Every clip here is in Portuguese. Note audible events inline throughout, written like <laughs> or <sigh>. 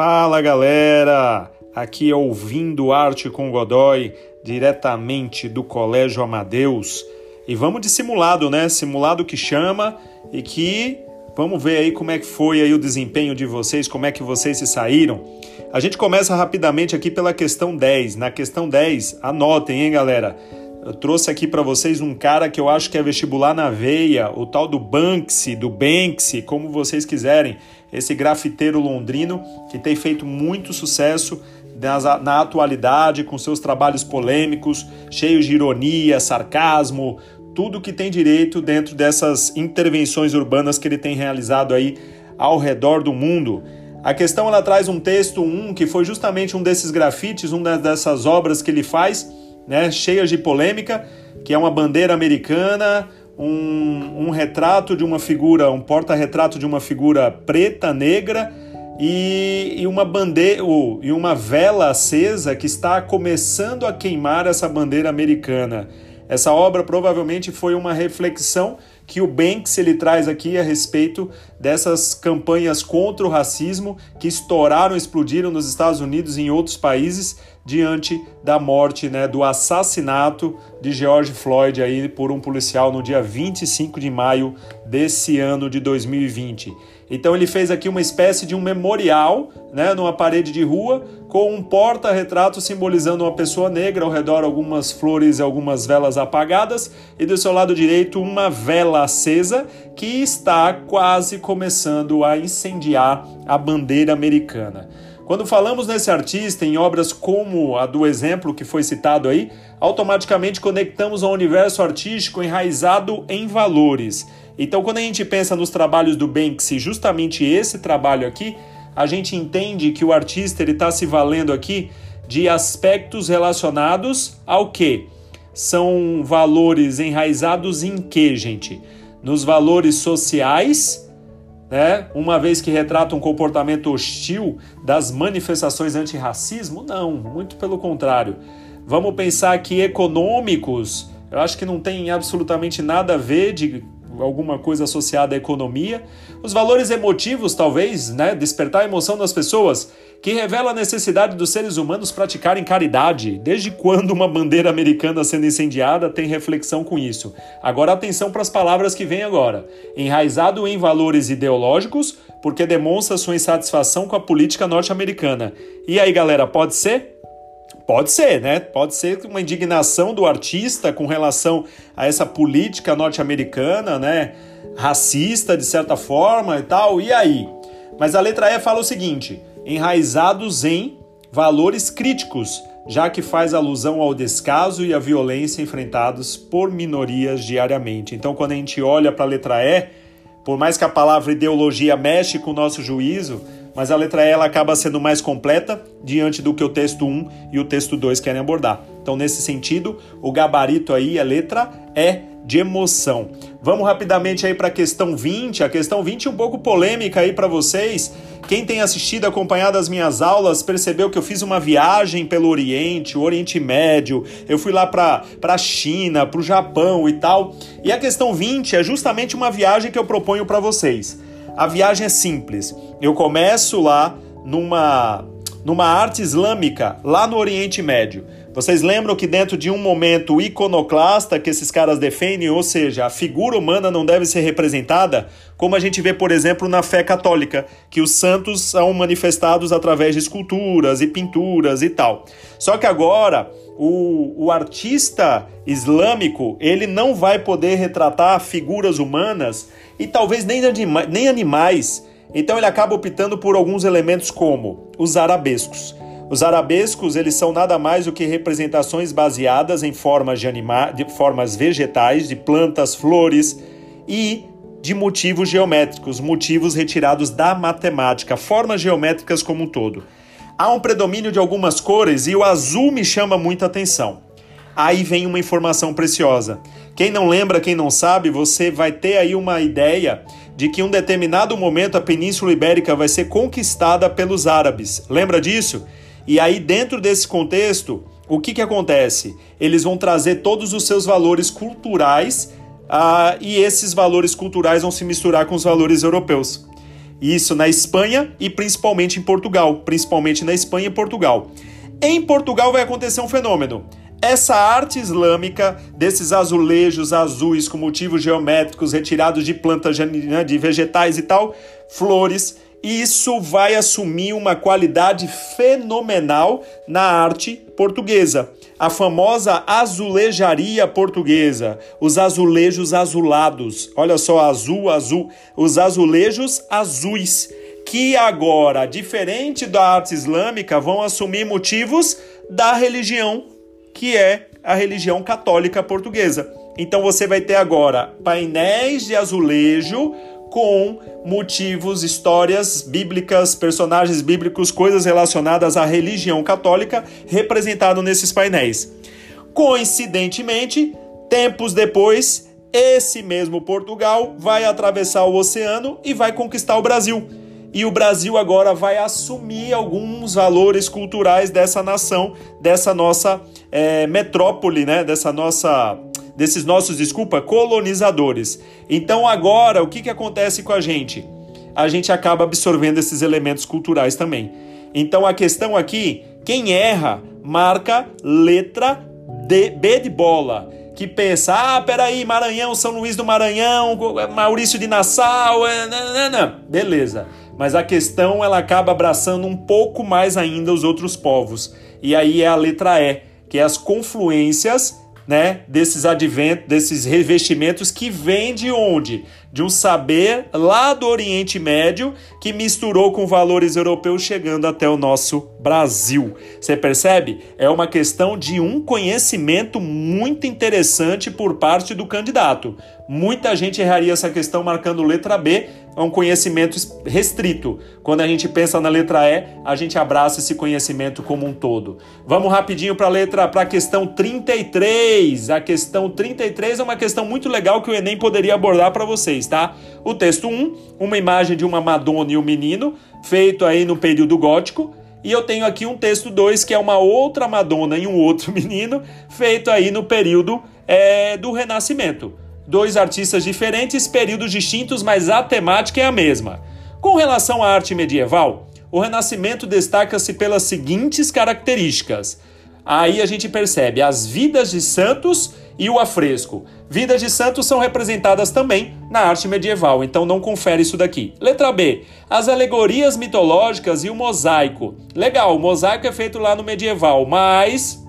Fala galera, aqui é ouvindo Arte com Godoy, diretamente do Colégio Amadeus. E vamos de simulado, né? Simulado que chama e que vamos ver aí como é que foi aí o desempenho de vocês, como é que vocês se saíram. A gente começa rapidamente aqui pela questão 10. Na questão 10, anotem, hein, galera? Eu trouxe aqui para vocês um cara que eu acho que é vestibular na veia, o tal do Banksy, do Banksy, como vocês quiserem. Esse grafiteiro londrino que tem feito muito sucesso na, atualidade, com seus trabalhos polêmicos, cheios de ironia, sarcasmo, tudo que tem direito dentro dessas intervenções urbanas que ele tem realizado aí ao redor do mundo. A questão ela traz um texto um que foi justamente um desses grafites, uma dessas obras que ele faz né, cheias de polêmica, que é uma bandeira americana, um, um retrato de uma figura, um porta-retrato de uma figura preta, negra, e, e uma bandeira e uma vela acesa que está começando a queimar essa bandeira americana. Essa obra provavelmente foi uma reflexão que o Banks ele traz aqui a respeito dessas campanhas contra o racismo que estouraram, explodiram nos Estados Unidos e em outros países diante da morte, né, do assassinato de George Floyd aí por um policial no dia 25 de maio desse ano de 2020. Então ele fez aqui uma espécie de um memorial, né, numa parede de rua, com um porta-retrato simbolizando uma pessoa negra, ao redor algumas flores e algumas velas apagadas, e do seu lado direito uma vela acesa que está quase começando a incendiar a bandeira americana. Quando falamos nesse artista em obras como a do exemplo que foi citado aí, automaticamente conectamos ao universo artístico enraizado em valores. Então, quando a gente pensa nos trabalhos do Banksy, justamente esse trabalho aqui, a gente entende que o artista ele está se valendo aqui de aspectos relacionados ao que? São valores enraizados em que, gente? Nos valores sociais né? uma vez que retrata um comportamento hostil das manifestações antirracismo? Não, muito pelo contrário. Vamos pensar que econômicos, eu acho que não tem absolutamente nada a ver de alguma coisa associada à economia. Os valores emotivos, talvez, né? despertar a emoção das pessoas que revela a necessidade dos seres humanos praticarem caridade. Desde quando uma bandeira americana sendo incendiada tem reflexão com isso? Agora atenção para as palavras que vêm agora. Enraizado em valores ideológicos, porque demonstra sua insatisfação com a política norte-americana. E aí, galera, pode ser? Pode ser, né? Pode ser uma indignação do artista com relação a essa política norte-americana, né? Racista, de certa forma e tal. E aí? Mas a letra E fala o seguinte: enraizados em valores críticos, já que faz alusão ao descaso e à violência enfrentados por minorias diariamente. Então, quando a gente olha para a letra E, por mais que a palavra ideologia mexe com o nosso juízo, mas a letra E ela acaba sendo mais completa diante do que o texto 1 e o texto 2 querem abordar. Então, nesse sentido, o gabarito aí, a letra E de emoção. Vamos rapidamente aí para a questão 20. A questão 20 é um pouco polêmica aí para vocês. Quem tem assistido, acompanhado as minhas aulas, percebeu que eu fiz uma viagem pelo Oriente, o Oriente Médio. Eu fui lá para a China, para o Japão e tal. E a questão 20 é justamente uma viagem que eu proponho para vocês. A viagem é simples. Eu começo lá numa numa arte islâmica lá no Oriente Médio. Vocês lembram que dentro de um momento iconoclasta que esses caras defendem, ou seja, a figura humana não deve ser representada, como a gente vê, por exemplo, na fé católica, que os santos são manifestados através de esculturas e pinturas e tal. Só que agora o, o artista islâmico ele não vai poder retratar figuras humanas e talvez nem, anima, nem animais. Então ele acaba optando por alguns elementos como os arabescos. Os arabescos eles são nada mais do que representações baseadas em formas, de, anima de formas vegetais, de plantas, flores e de motivos geométricos, motivos retirados da matemática, formas geométricas como um todo. Há um predomínio de algumas cores e o azul me chama muita atenção. Aí vem uma informação preciosa. Quem não lembra, quem não sabe, você vai ter aí uma ideia de que em um determinado momento a Península Ibérica vai ser conquistada pelos árabes. Lembra disso? E aí, dentro desse contexto, o que, que acontece? Eles vão trazer todos os seus valores culturais uh, e esses valores culturais vão se misturar com os valores europeus. Isso na Espanha e principalmente em Portugal, principalmente na Espanha e Portugal. Em Portugal vai acontecer um fenômeno. Essa arte islâmica desses azulejos azuis com motivos geométricos retirados de plantas, de vegetais e tal, flores, isso vai assumir uma qualidade fenomenal na arte portuguesa. A famosa azulejaria portuguesa, os azulejos azulados. Olha só, azul, azul, os azulejos azuis, que agora, diferente da arte islâmica, vão assumir motivos da religião que é a religião católica portuguesa. Então você vai ter agora painéis de azulejo com motivos, histórias bíblicas, personagens bíblicos, coisas relacionadas à religião católica representado nesses painéis. Coincidentemente, tempos depois, esse mesmo Portugal vai atravessar o oceano e vai conquistar o Brasil e o Brasil agora vai assumir alguns valores culturais dessa nação, dessa nossa é, metrópole, né? Dessa nossa, desses nossos, desculpa, colonizadores. Então agora o que, que acontece com a gente? A gente acaba absorvendo esses elementos culturais também. Então a questão aqui, quem erra marca letra D, B de bola que pensa, ah, peraí, Maranhão, São Luís do Maranhão, Maurício de Nassau, é, não, não, não. beleza mas a questão ela acaba abraçando um pouco mais ainda os outros povos. E aí é a letra E, que é as confluências né, desses adventos, desses revestimentos que vêm de onde? De um saber lá do Oriente Médio que misturou com valores europeus chegando até o nosso Brasil. Você percebe? É uma questão de um conhecimento muito interessante por parte do candidato. Muita gente erraria essa questão marcando letra B, é um conhecimento restrito. Quando a gente pensa na letra E, a gente abraça esse conhecimento como um todo. Vamos rapidinho para a letra, para a questão 33. A questão 33 é uma questão muito legal que o Enem poderia abordar para vocês, tá? O texto 1, uma imagem de uma Madonna e um menino, feito aí no período gótico. E eu tenho aqui um texto 2, que é uma outra Madonna e um outro <laughs> menino, feito aí no período é, do Renascimento dois artistas diferentes, períodos distintos, mas a temática é a mesma. Com relação à arte medieval, o Renascimento destaca-se pelas seguintes características. Aí a gente percebe as vidas de santos e o afresco. Vidas de santos são representadas também na arte medieval, então não confere isso daqui. Letra B. As alegorias mitológicas e o mosaico. Legal, o mosaico é feito lá no medieval, mas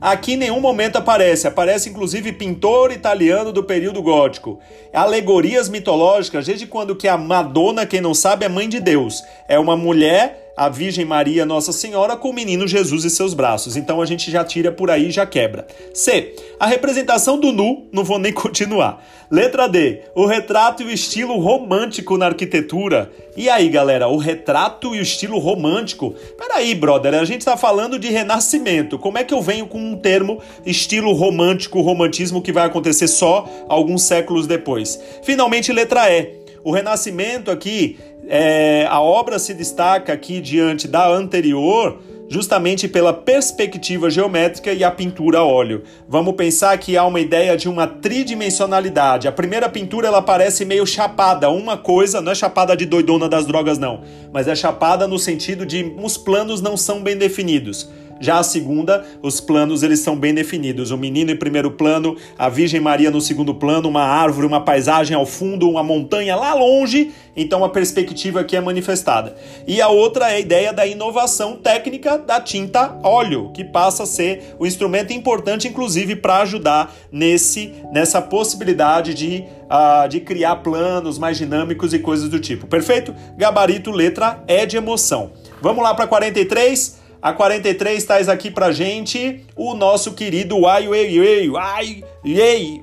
Aqui em nenhum momento aparece, aparece inclusive pintor italiano do período gótico. Alegorias mitológicas, desde quando que a Madonna, quem não sabe, é mãe de Deus. É uma mulher a Virgem Maria Nossa Senhora com o menino Jesus e seus braços. Então a gente já tira por aí e já quebra. C. A representação do nu, não vou nem <laughs> continuar. Letra D. O retrato e o estilo romântico na arquitetura. E aí, galera, o retrato e o estilo romântico? Peraí, brother, a gente tá falando de renascimento. Como é que eu venho com um termo estilo romântico, romantismo que vai acontecer só alguns séculos depois? Finalmente, letra E. O renascimento aqui é, a obra se destaca aqui diante da anterior justamente pela perspectiva geométrica e a pintura a óleo. Vamos pensar que há uma ideia de uma tridimensionalidade. A primeira pintura ela parece meio chapada, uma coisa, não é chapada de doidona das drogas não, mas é chapada no sentido de os planos não são bem definidos. Já a segunda, os planos eles são bem definidos. O menino em primeiro plano, a Virgem Maria no segundo plano, uma árvore, uma paisagem ao fundo, uma montanha lá longe. Então a perspectiva aqui é manifestada. E a outra é a ideia da inovação técnica da tinta óleo, que passa a ser o instrumento importante, inclusive, para ajudar nesse nessa possibilidade de, uh, de criar planos mais dinâmicos e coisas do tipo. Perfeito? Gabarito, letra é de emoção. Vamos lá para 43. A 43 traz aqui pra gente o nosso querido Ai Weiwei. Ai Weiwei.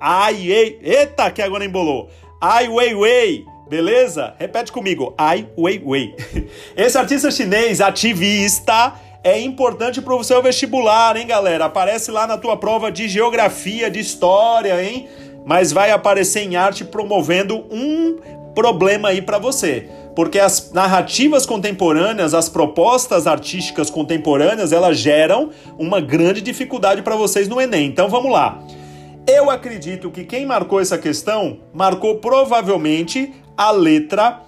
Ai Weiwei. Eita, que agora embolou. Ai Weiwei. Beleza? Repete comigo. Ai Weiwei. <laughs> Esse artista chinês ativista é importante para o seu vestibular, hein, galera? Aparece lá na tua prova de geografia, de história, hein? Mas vai aparecer em arte promovendo um problema aí para você porque as narrativas contemporâneas, as propostas artísticas contemporâneas, elas geram uma grande dificuldade para vocês no Enem. Então vamos lá. Eu acredito que quem marcou essa questão marcou provavelmente a letra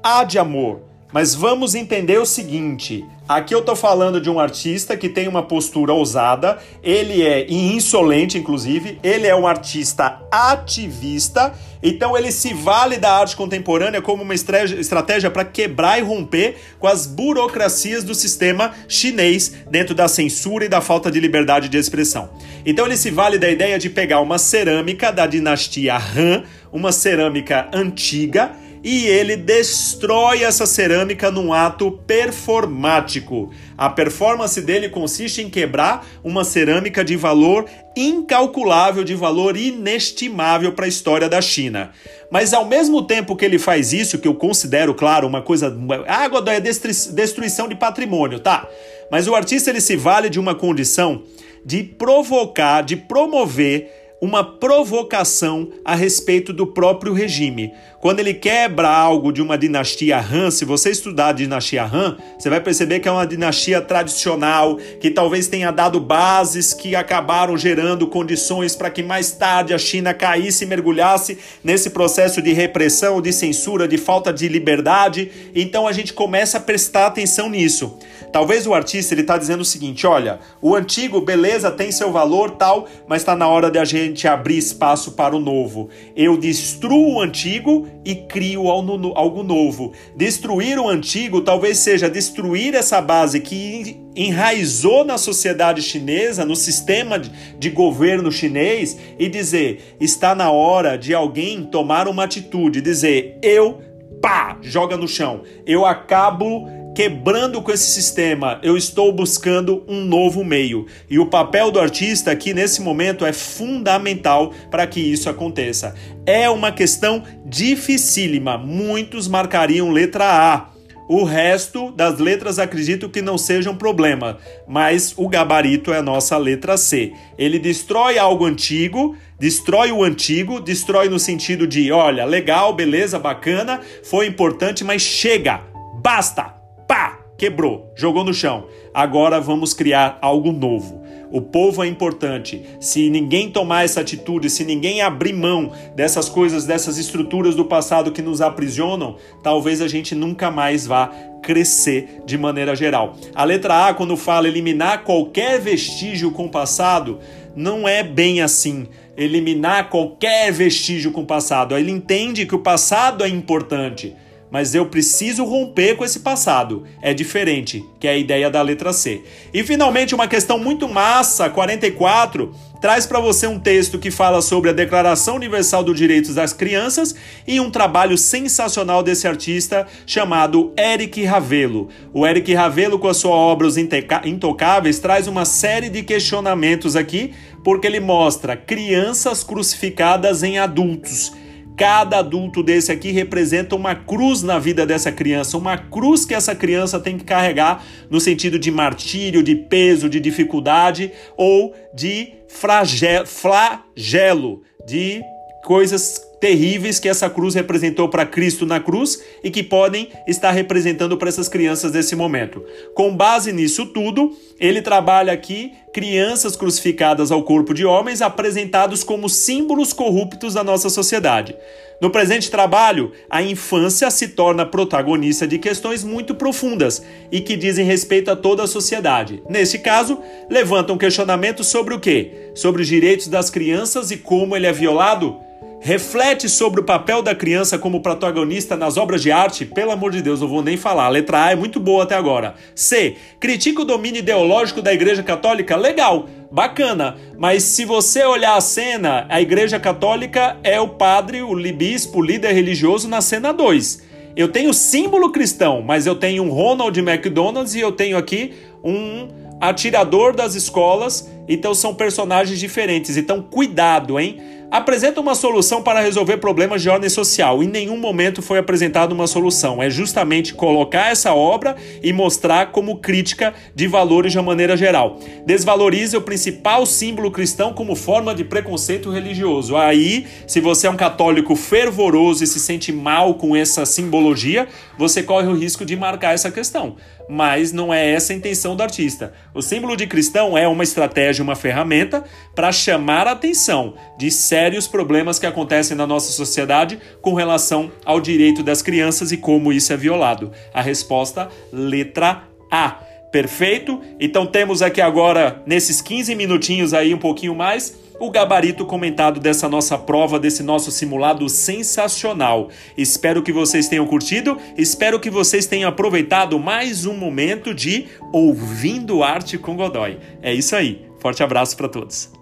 A de amor. Mas vamos entender o seguinte: aqui eu tô falando de um artista que tem uma postura ousada, ele é insolente, inclusive, ele é um artista ativista, então ele se vale da arte contemporânea como uma estratégia para quebrar e romper com as burocracias do sistema chinês dentro da censura e da falta de liberdade de expressão. Então ele se vale da ideia de pegar uma cerâmica da dinastia Han, uma cerâmica antiga, e ele destrói essa cerâmica num ato performático. A performance dele consiste em quebrar uma cerâmica de valor incalculável, de valor inestimável para a história da China. Mas ao mesmo tempo que ele faz isso, que eu considero, claro, uma coisa. Água é destruição de patrimônio, tá? Mas o artista ele se vale de uma condição de provocar, de promover uma provocação a respeito do próprio regime. Quando ele quebra algo de uma dinastia Han, se você estudar a dinastia Han, você vai perceber que é uma dinastia tradicional, que talvez tenha dado bases que acabaram gerando condições para que mais tarde a China caísse e mergulhasse nesse processo de repressão, de censura, de falta de liberdade. Então a gente começa a prestar atenção nisso. Talvez o artista ele está dizendo o seguinte: olha, o antigo, beleza, tem seu valor tal, mas está na hora de a gente abrir espaço para o novo. Eu destruo o antigo e crio algo novo. Destruir o antigo talvez seja destruir essa base que enraizou na sociedade chinesa, no sistema de governo chinês e dizer: está na hora de alguém tomar uma atitude, dizer eu pá, joga no chão. Eu acabo quebrando com esse sistema, eu estou buscando um novo meio. E o papel do artista aqui nesse momento é fundamental para que isso aconteça. É uma questão dificílima. Muitos marcariam letra A. O resto das letras acredito que não sejam problema, mas o gabarito é a nossa letra C. Ele destrói algo antigo, destrói o antigo, destrói no sentido de, olha, legal, beleza, bacana, foi importante, mas chega, basta, pá, quebrou, jogou no chão. Agora vamos criar algo novo. O povo é importante. Se ninguém tomar essa atitude, se ninguém abrir mão dessas coisas, dessas estruturas do passado que nos aprisionam, talvez a gente nunca mais vá crescer de maneira geral. A letra A, quando fala eliminar qualquer vestígio com o passado, não é bem assim. Eliminar qualquer vestígio com o passado. Ele entende que o passado é importante mas eu preciso romper com esse passado. É diferente, que é a ideia da letra C. E finalmente, uma questão muito massa, 44, traz para você um texto que fala sobre a Declaração Universal dos Direitos das Crianças e um trabalho sensacional desse artista chamado Eric Ravelo. O Eric Ravelo, com a sua obra Os Intocáveis, traz uma série de questionamentos aqui, porque ele mostra crianças crucificadas em adultos Cada adulto desse aqui representa uma cruz na vida dessa criança, uma cruz que essa criança tem que carregar no sentido de martírio, de peso, de dificuldade ou de flagelo, de coisas terríveis que essa cruz representou para Cristo na cruz e que podem estar representando para essas crianças nesse momento. Com base nisso tudo, ele trabalha aqui crianças crucificadas ao corpo de homens apresentados como símbolos corruptos da nossa sociedade. No presente trabalho, a infância se torna protagonista de questões muito profundas e que dizem respeito a toda a sociedade. Neste caso, levanta um questionamento sobre o quê? Sobre os direitos das crianças e como ele é violado? Reflete sobre o papel da criança como protagonista nas obras de arte? Pelo amor de Deus, não vou nem falar. A letra A é muito boa até agora. C. Critica o domínio ideológico da Igreja Católica? Legal, bacana. Mas se você olhar a cena, a Igreja Católica é o padre, o bispo, o líder religioso na cena 2. Eu tenho símbolo cristão, mas eu tenho um Ronald McDonald's e eu tenho aqui um atirador das escolas. Então são personagens diferentes. Então cuidado, hein? Apresenta uma solução para resolver problemas de ordem social. Em nenhum momento foi apresentada uma solução. É justamente colocar essa obra e mostrar como crítica de valores de uma maneira geral. Desvaloriza o principal símbolo cristão como forma de preconceito religioso. Aí, se você é um católico fervoroso e se sente mal com essa simbologia, você corre o risco de marcar essa questão. Mas não é essa a intenção do artista. O símbolo de cristão é uma estratégia, uma ferramenta para chamar a atenção de certo sérios problemas que acontecem na nossa sociedade com relação ao direito das crianças e como isso é violado. A resposta, letra A. Perfeito? Então temos aqui agora, nesses 15 minutinhos aí, um pouquinho mais, o gabarito comentado dessa nossa prova, desse nosso simulado sensacional. Espero que vocês tenham curtido, espero que vocês tenham aproveitado mais um momento de Ouvindo Arte com Godoy. É isso aí. Forte abraço para todos.